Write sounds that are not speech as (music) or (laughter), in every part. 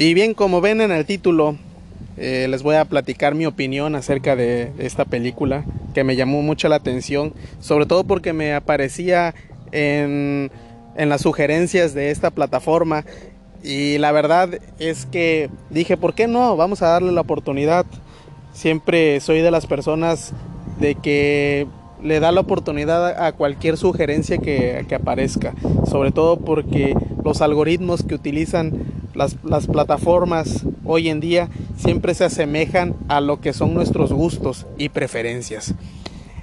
Y bien, como ven en el título, eh, les voy a platicar mi opinión acerca de, esta película que me llamó mucho la atención, sobre todo porque me aparecía en, en las sugerencias de esta plataforma y la verdad es que dije, ¿por qué no? Vamos a darle la oportunidad. Siempre soy de las personas de que le da la oportunidad a cualquier sugerencia que, aparezca, sobre todo porque los algoritmos que utilizan las, plataformas hoy en día siempre se asemejan a lo que son nuestros gustos y preferencias.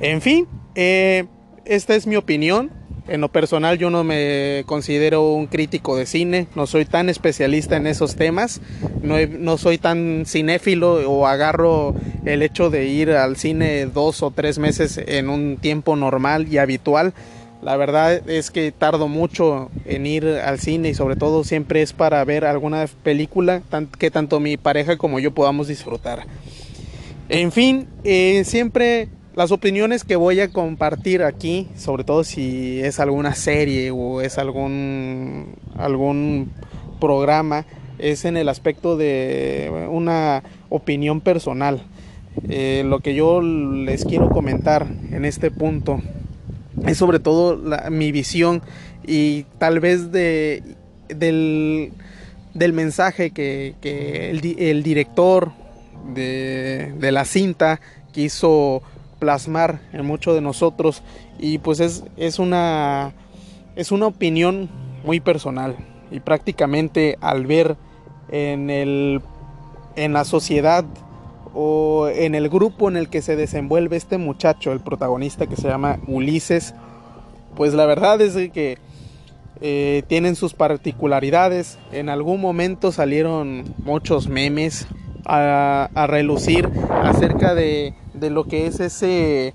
En fin, eh, esta es mi opinión. En lo personal yo no me considero un crítico de cine, no soy tan especialista en esos temas, no, soy tan cinéfilo o agarro el hecho de ir al cine dos o tres meses en un tiempo normal y habitual. La verdad es que tardo mucho en ir al cine y sobre todo siempre es para ver alguna película que tanto mi pareja como yo podamos disfrutar. En fin, eh, siempre las opiniones que voy a compartir aquí, sobre todo si es alguna serie o es algún, algún programa, es en el aspecto de una opinión personal. Eh, lo que yo les quiero comentar en este punto es sobre todo mi visión y tal vez de, del, mensaje que, el, director de, de la cinta quiso plasmar en muchos de nosotros y pues es, es, una, es una opinión muy personal y prácticamente al ver en, el, en la sociedad o en el grupo en el que se desenvuelve este muchacho, el protagonista que se llama Ulises, pues la verdad es que eh, tienen sus particularidades. En algún momento salieron muchos memes a, a relucir acerca de de lo que es ese,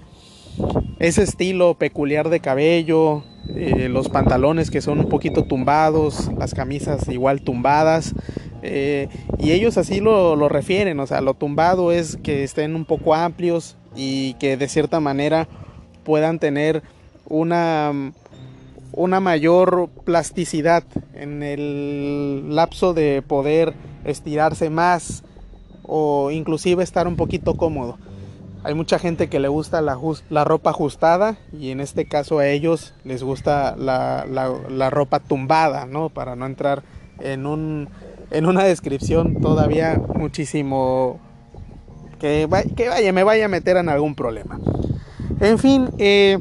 ese estilo peculiar de cabello, eh, los pantalones que son un poquito tumbados, las camisas igual tumbadas. Eh, y ellos así lo, lo, refieren, o sea, lo tumbado es que estén un poco amplios y que de cierta manera puedan tener una, una mayor plasticidad en el lapso de poder estirarse más o inclusive estar un poquito cómodo. Hay mucha gente que le gusta la, la ropa ajustada y en este caso a ellos les gusta la, la, ropa tumbada, ¿no? Para no entrar en, un, en una descripción todavía muchísimo que, vaya, me vaya a meter en algún problema. En fin, eh,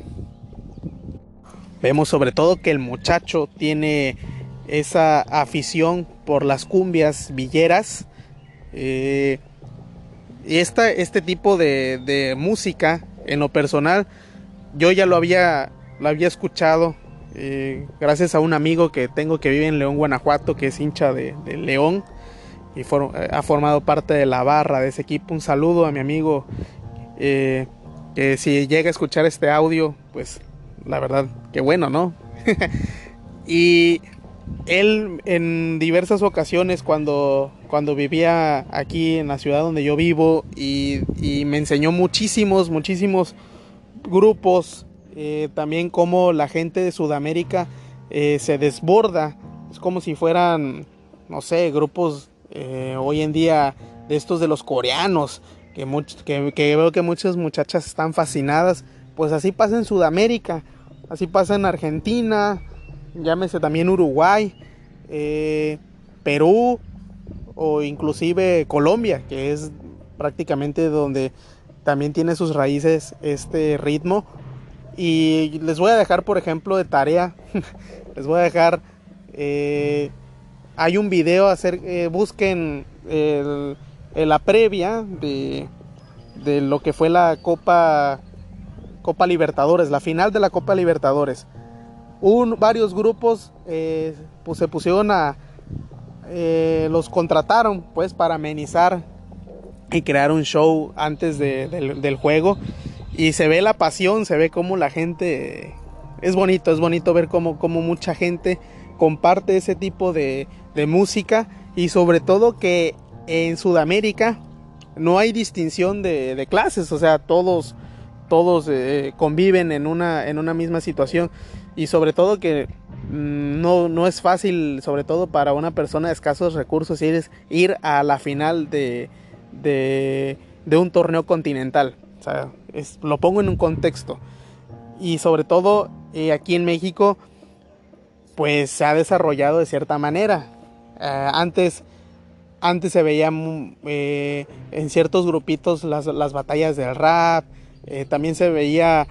vemos sobre todo que el muchacho tiene esa afición por las cumbias villeras. Eh, y esta, este tipo de, música, en lo personal, yo ya lo había, lo había escuchado eh, gracias a un amigo que tengo que vive en León, Guanajuato, que es hincha de, León y eh, ha formado parte de la barra de ese equipo. Un saludo a mi amigo eh, que si llega a escuchar este audio, pues la verdad, que bueno, ¿no? (laughs) y él en diversas ocasiones cuando, cuando vivía aquí en la ciudad donde yo vivo y, me enseñó muchísimos, muchísimos grupos, eh, también como la gente de Sudamérica eh, se desborda, es como si fueran, no sé, grupos eh, hoy en día de estos de los coreanos, que, que, que veo que muchas muchachas están fascinadas, pues así pasa en Sudamérica, así pasa en Argentina, llámese también Uruguay, Perú o inclusive Colombia, que es prácticamente donde también tiene sus raíces este ritmo. Y les voy a dejar, por ejemplo, de tarea, (laughs) les voy a dejar, eh, hay un video, hacer, eh, busquen la previa de, de lo que fue la Copa, Copa Libertadores, la final de la Copa Libertadores. Varios grupos eh, pues se pusieron a eh, los contrataron pues para amenizar y crear un show antes del, juego y se ve la pasión se ve como la gente es bonito es bonito ver cómo, mucha gente comparte ese tipo de, música y sobre todo que en Sudamérica no hay distinción de, clases o sea todos todos eh, conviven en una, en una misma situación y sobre todo que mm, no, no es fácil, sobre todo para una persona de escasos recursos, ir, ir a la final de, de un torneo continental. O sea, lo pongo en un contexto. Y sobre todo eh, aquí en México, pues se ha desarrollado de cierta manera. Eh, antes, antes se veía mm, eh, en ciertos grupitos las, las batallas del rap, también se veía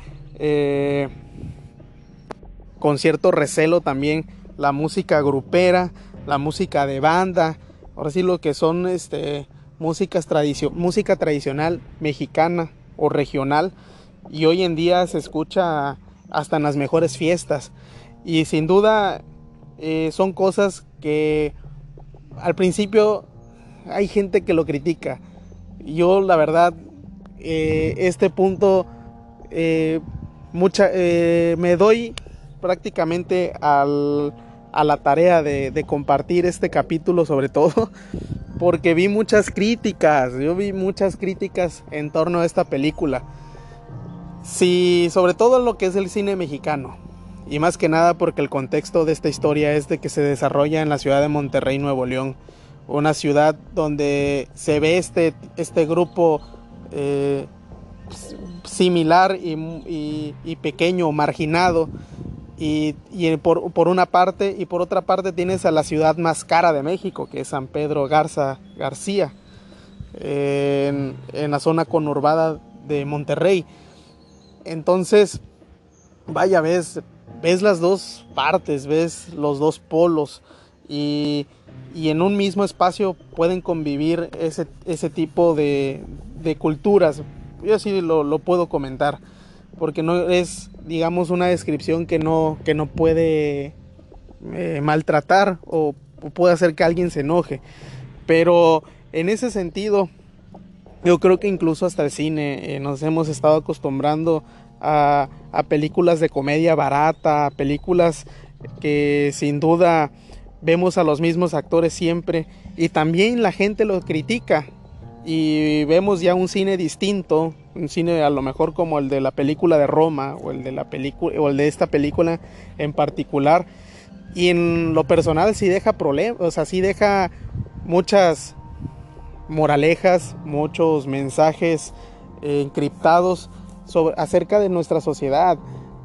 con cierto recelo también la música grupera, la música de banda, ahora sí lo que son este, músicas música tradicional mexicana o regional y hoy en día se escucha hasta en las mejores fiestas. Y sin duda eh, son cosas que al principio hay gente que lo critica. Yo la verdad eh, este punto eh, mucha, me doy prácticamente al, a la tarea de, de compartir este capítulo sobre todo porque vi muchas críticas, yo vi muchas críticas en torno a esta película. Sí, sobre todo lo que es el cine mexicano. Y más que nada porque el contexto de esta historia es de que se desarrolla en la ciudad de Monterrey, Nuevo León. Una ciudad donde se ve este, este grupo eh, similar y, y pequeño, marginado, y, por, una parte, y por otra parte tienes a la ciudad más cara de México, que es San Pedro Garza García, en, la zona conurbada de Monterrey. Entonces, vaya, ves, ves las dos partes, ves los dos polos y, en un mismo espacio pueden convivir ese, ese tipo de, culturas. Yo así lo, lo puedo comentar porque no es, digamos, una descripción que no, que no puede eh, maltratar o, puede hacer que alguien se enoje. Pero en ese sentido, yo creo que incluso hasta el cine eh, nos hemos estado acostumbrando a, a, películas de comedia barata, películas que sin duda vemos a los mismos actores siempre y también la gente lo critica y vemos ya un cine distinto, un cine a lo mejor como el de la película de Roma o el de la película o el de esta película en particular y en lo personal sí deja problemas, o sea, sí deja muchas moralejas, muchos mensajes eh, encriptados sobre, acerca de nuestra sociedad.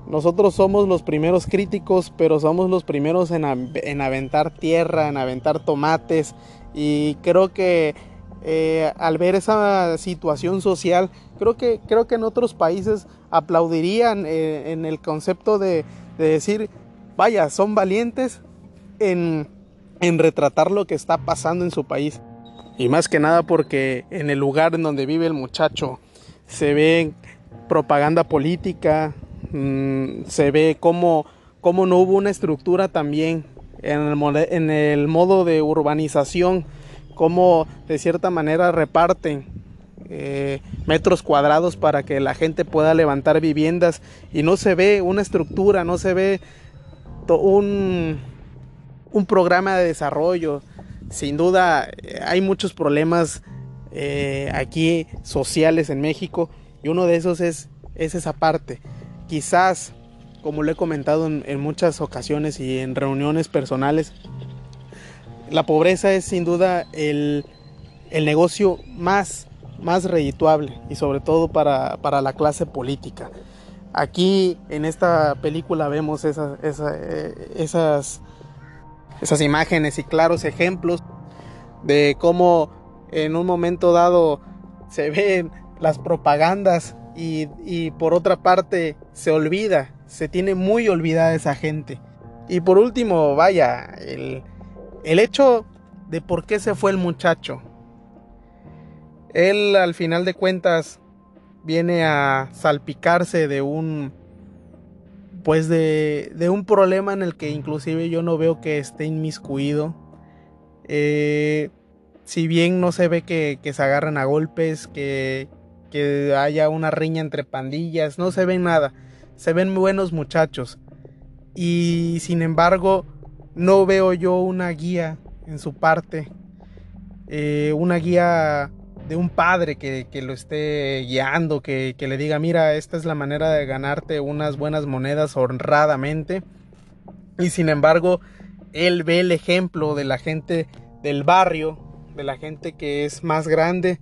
Nosotros somos los primeros críticos, pero somos los primeros en, en aventar tierra, en aventar tomates y creo que eh, al ver esa situación social, creo que, creo que en otros países aplaudirían eh, en el concepto de, decir, vaya, son valientes en, en retratar lo que está pasando en su país. Y más que nada porque en el lugar en donde vive el muchacho se ve propaganda política, mm, se ve cómo, cómo, no hubo una estructura también en el, en el modo de urbanización cómo de cierta manera reparten eh, metros cuadrados para que la gente pueda levantar viviendas y no se ve una estructura, no se ve un, un programa de desarrollo. Sin duda eh, hay muchos problemas eh, aquí sociales en México y uno de esos es, es esa parte. Quizás, como lo he comentado en muchas ocasiones y en reuniones personales, la pobreza es sin duda el, negocio más, más redituable y sobre todo para, la clase política. Aquí en esta película vemos esas, eh, esas, esas imágenes y claros ejemplos de cómo en un momento dado se ven las propagandas y, y, por otra parte se olvida, se tiene muy olvidada esa gente. Y por último, vaya, el, el hecho de por qué se fue el muchacho. Él al final de cuentas viene a salpicarse de un pues de, de un problema en el que inclusive yo no veo que esté inmiscuido. Eh, si bien no se ve que, que se agarren a golpes, que, que haya una riña entre pandillas, no se ve nada. Se ven buenos muchachos. Y sin embargo, no veo yo una guía en su parte, eh, una guía de un padre que, lo esté guiando, que, que, le diga, mira, esta es la manera de ganarte unas buenas monedas honradamente. Y sin embargo, él ve el ejemplo de la gente del barrio, de la gente que es más grande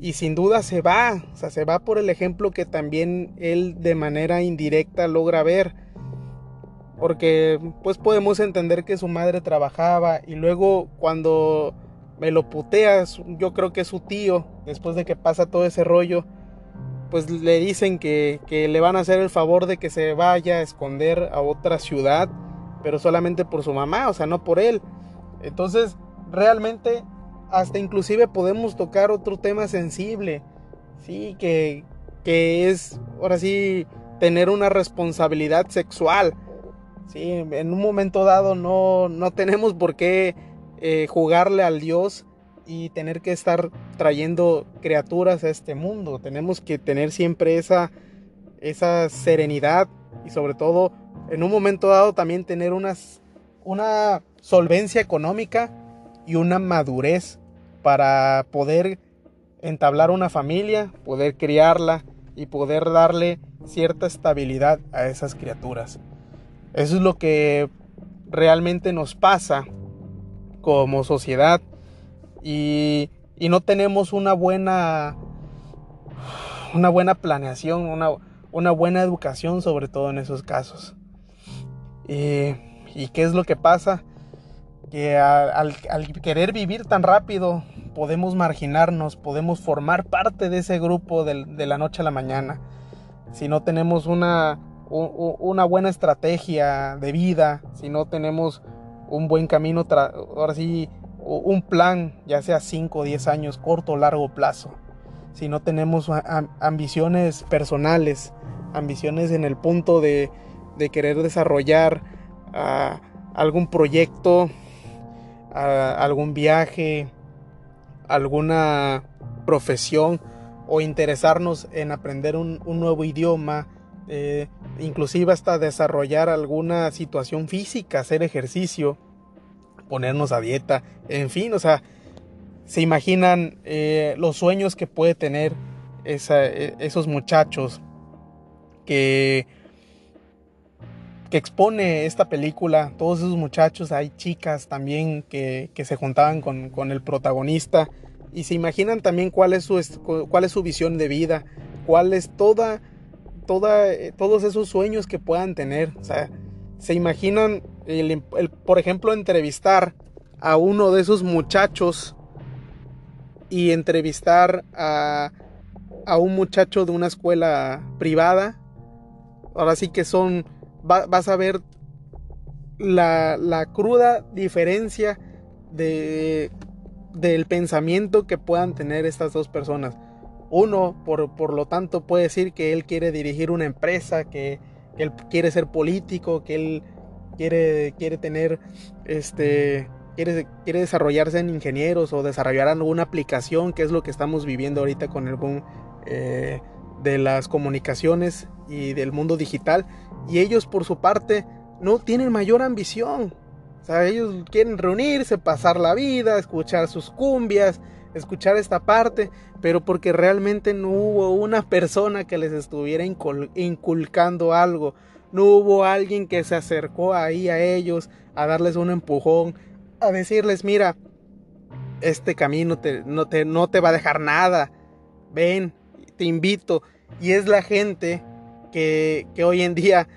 y sin duda se va, o sea, se va por el ejemplo que también él de manera indirecta logra ver. Porque pues podemos entender que su madre trabajaba y luego cuando me lo puteas, yo creo que su tío, después de que pasa todo ese rollo, pues le dicen que, que le van a hacer el favor de que se vaya a esconder a otra ciudad, pero solamente por su mamá, o sea, no por él. Entonces, realmente hasta inclusive podemos tocar otro tema sensible, sí, que, que es ahora sí tener una responsabilidad sexual. Sí, en un momento dado no, no tenemos por qué eh, jugarle al Dios y tener que estar trayendo criaturas a este mundo. Tenemos que tener siempre esa, esa serenidad y sobre todo en un momento dado también tener unas, una solvencia económica y una madurez para poder entablar una familia, poder criarla y poder darle cierta estabilidad a esas criaturas. Eso es lo que realmente nos pasa como sociedad y, no tenemos una buena una buena planeación, una, una, buena educación sobre todo en esos casos. ¿Y qué es lo que pasa? que al, querer vivir tan rápido podemos marginarnos, podemos formar parte de ese grupo de, la noche a la mañana. Si no tenemos una, una buena estrategia de vida, si no tenemos un buen camino, ahora sí, un plan, ya sea 5 o 10 años, corto o largo plazo. Si no tenemos ambiciones personales, ambiciones en el punto de, querer desarrollar algún proyecto algún viaje, alguna profesión o interesarnos en aprender un, nuevo idioma, eh, inclusive hasta desarrollar alguna situación física, hacer ejercicio, ponernos a dieta, en fin, o sea, se imaginan eh, los sueños que puede tener e, esos muchachos que que expone esta película, todos esos muchachos, hay chicas también que, se juntaban con, el protagonista y se imaginan también cuál es su, cuál es su visión de vida, cuál es toda, todos esos sueños que puedan tener. O sea, se imaginan, por ejemplo, entrevistar a uno de esos muchachos y entrevistar a, a un muchacho de una escuela privada. Ahora sí que son vas a ver la, cruda diferencia de, del pensamiento que puedan tener estas dos personas. Uno, por, lo tanto, puede decir que él quiere dirigir una empresa, que, él quiere ser político, que él quiere, quiere tener, este, quiere, quiere desarrollarse en ingenieros o desarrollar alguna aplicación, que es lo que estamos viviendo ahorita con el boom eh, de las comunicaciones y del mundo digital y ellos por su parte no tienen mayor ambición. O sea, ellos quieren reunirse, pasar la vida, escuchar sus cumbias, escuchar esta parte, pero porque realmente no hubo una persona que les estuviera inculcando algo. No hubo alguien que se acercó ahí a ellos a darles un empujón, a decirles, mira, este camino no, te, no te va a dejar nada. Ven, te invito. Y es la gente que, hoy en día,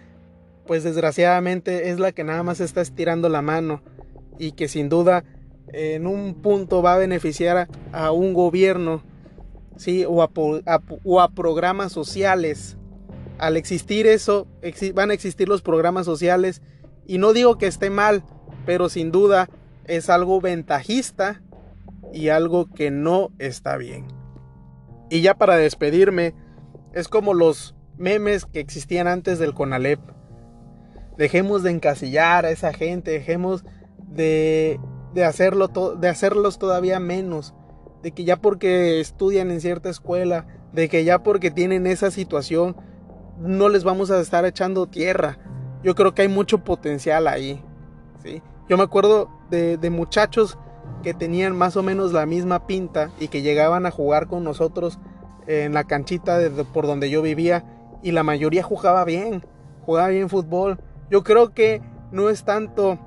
pues desgraciadamente es la que nada más está estirando la mano y que sin duda en un punto va a beneficiar a, un gobierno, ¿sí? O a, programas sociales. Al existir eso, van a existir los programas sociales y no digo que esté mal, pero sin duda es algo ventajista y algo que no está bien. Y ya para despedirme, es como los memes que existían antes del Conalep. Dejemos de encasillar a esa gente, dejemos de, de, hacerlo de hacerlos todavía menos. De que ya porque estudian en cierta escuela, de que ya porque tienen esa situación, no les vamos a estar echando tierra. Yo creo que hay mucho potencial ahí. ¿sí? Yo me acuerdo de, de muchachos que tenían más o menos la misma pinta y que llegaban a jugar con nosotros en la canchita de, por donde yo vivía y la mayoría jugaba bien, jugaba bien fútbol. Yo creo que no es tanto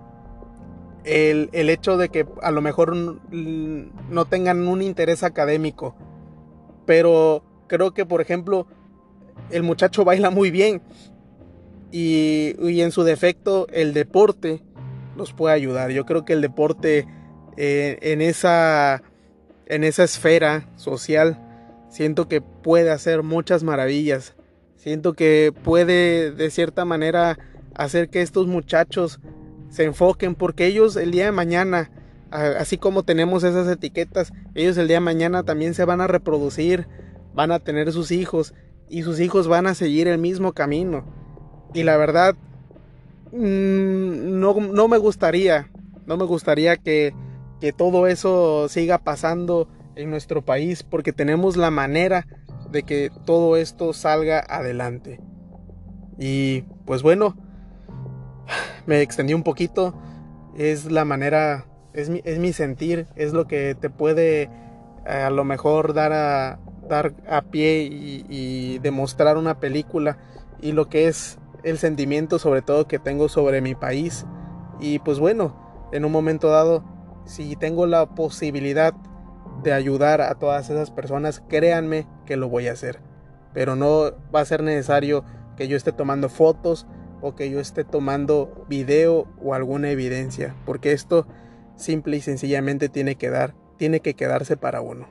el, el, hecho de que a lo mejor no tengan un interés académico. Pero creo que, por ejemplo, el muchacho baila muy bien. Y, y en su defecto, el deporte los puede ayudar. Yo creo que el deporte eh, en, esa, en esa esfera social, siento que puede hacer muchas maravillas. Siento que puede de cierta manera hacer que estos muchachos se enfoquen porque ellos el día de mañana, así como tenemos esas etiquetas, ellos el día de mañana también se van a reproducir, van a tener sus hijos y sus hijos van a seguir el mismo camino. Y la verdad, mm, no, no me gustaría, no me gustaría que, que todo eso siga pasando en nuestro país porque tenemos la manera de que todo esto salga adelante. Y pues bueno, me extendí un poquito. Es la manera, es mi, es mi sentir, es lo que te puede eh, a lo mejor dar a, dar a pie y, y demostrar una película y lo que es el sentimiento sobre todo que tengo sobre mi país. Y pues bueno, en un momento dado, si tengo la posibilidad de ayudar a todas esas personas, créanme que lo voy a hacer. Pero no va a ser necesario que yo esté tomando fotos o que yo esté tomando video o alguna evidencia, porque esto simple y sencillamente tiene que dar, tiene que quedarse para uno.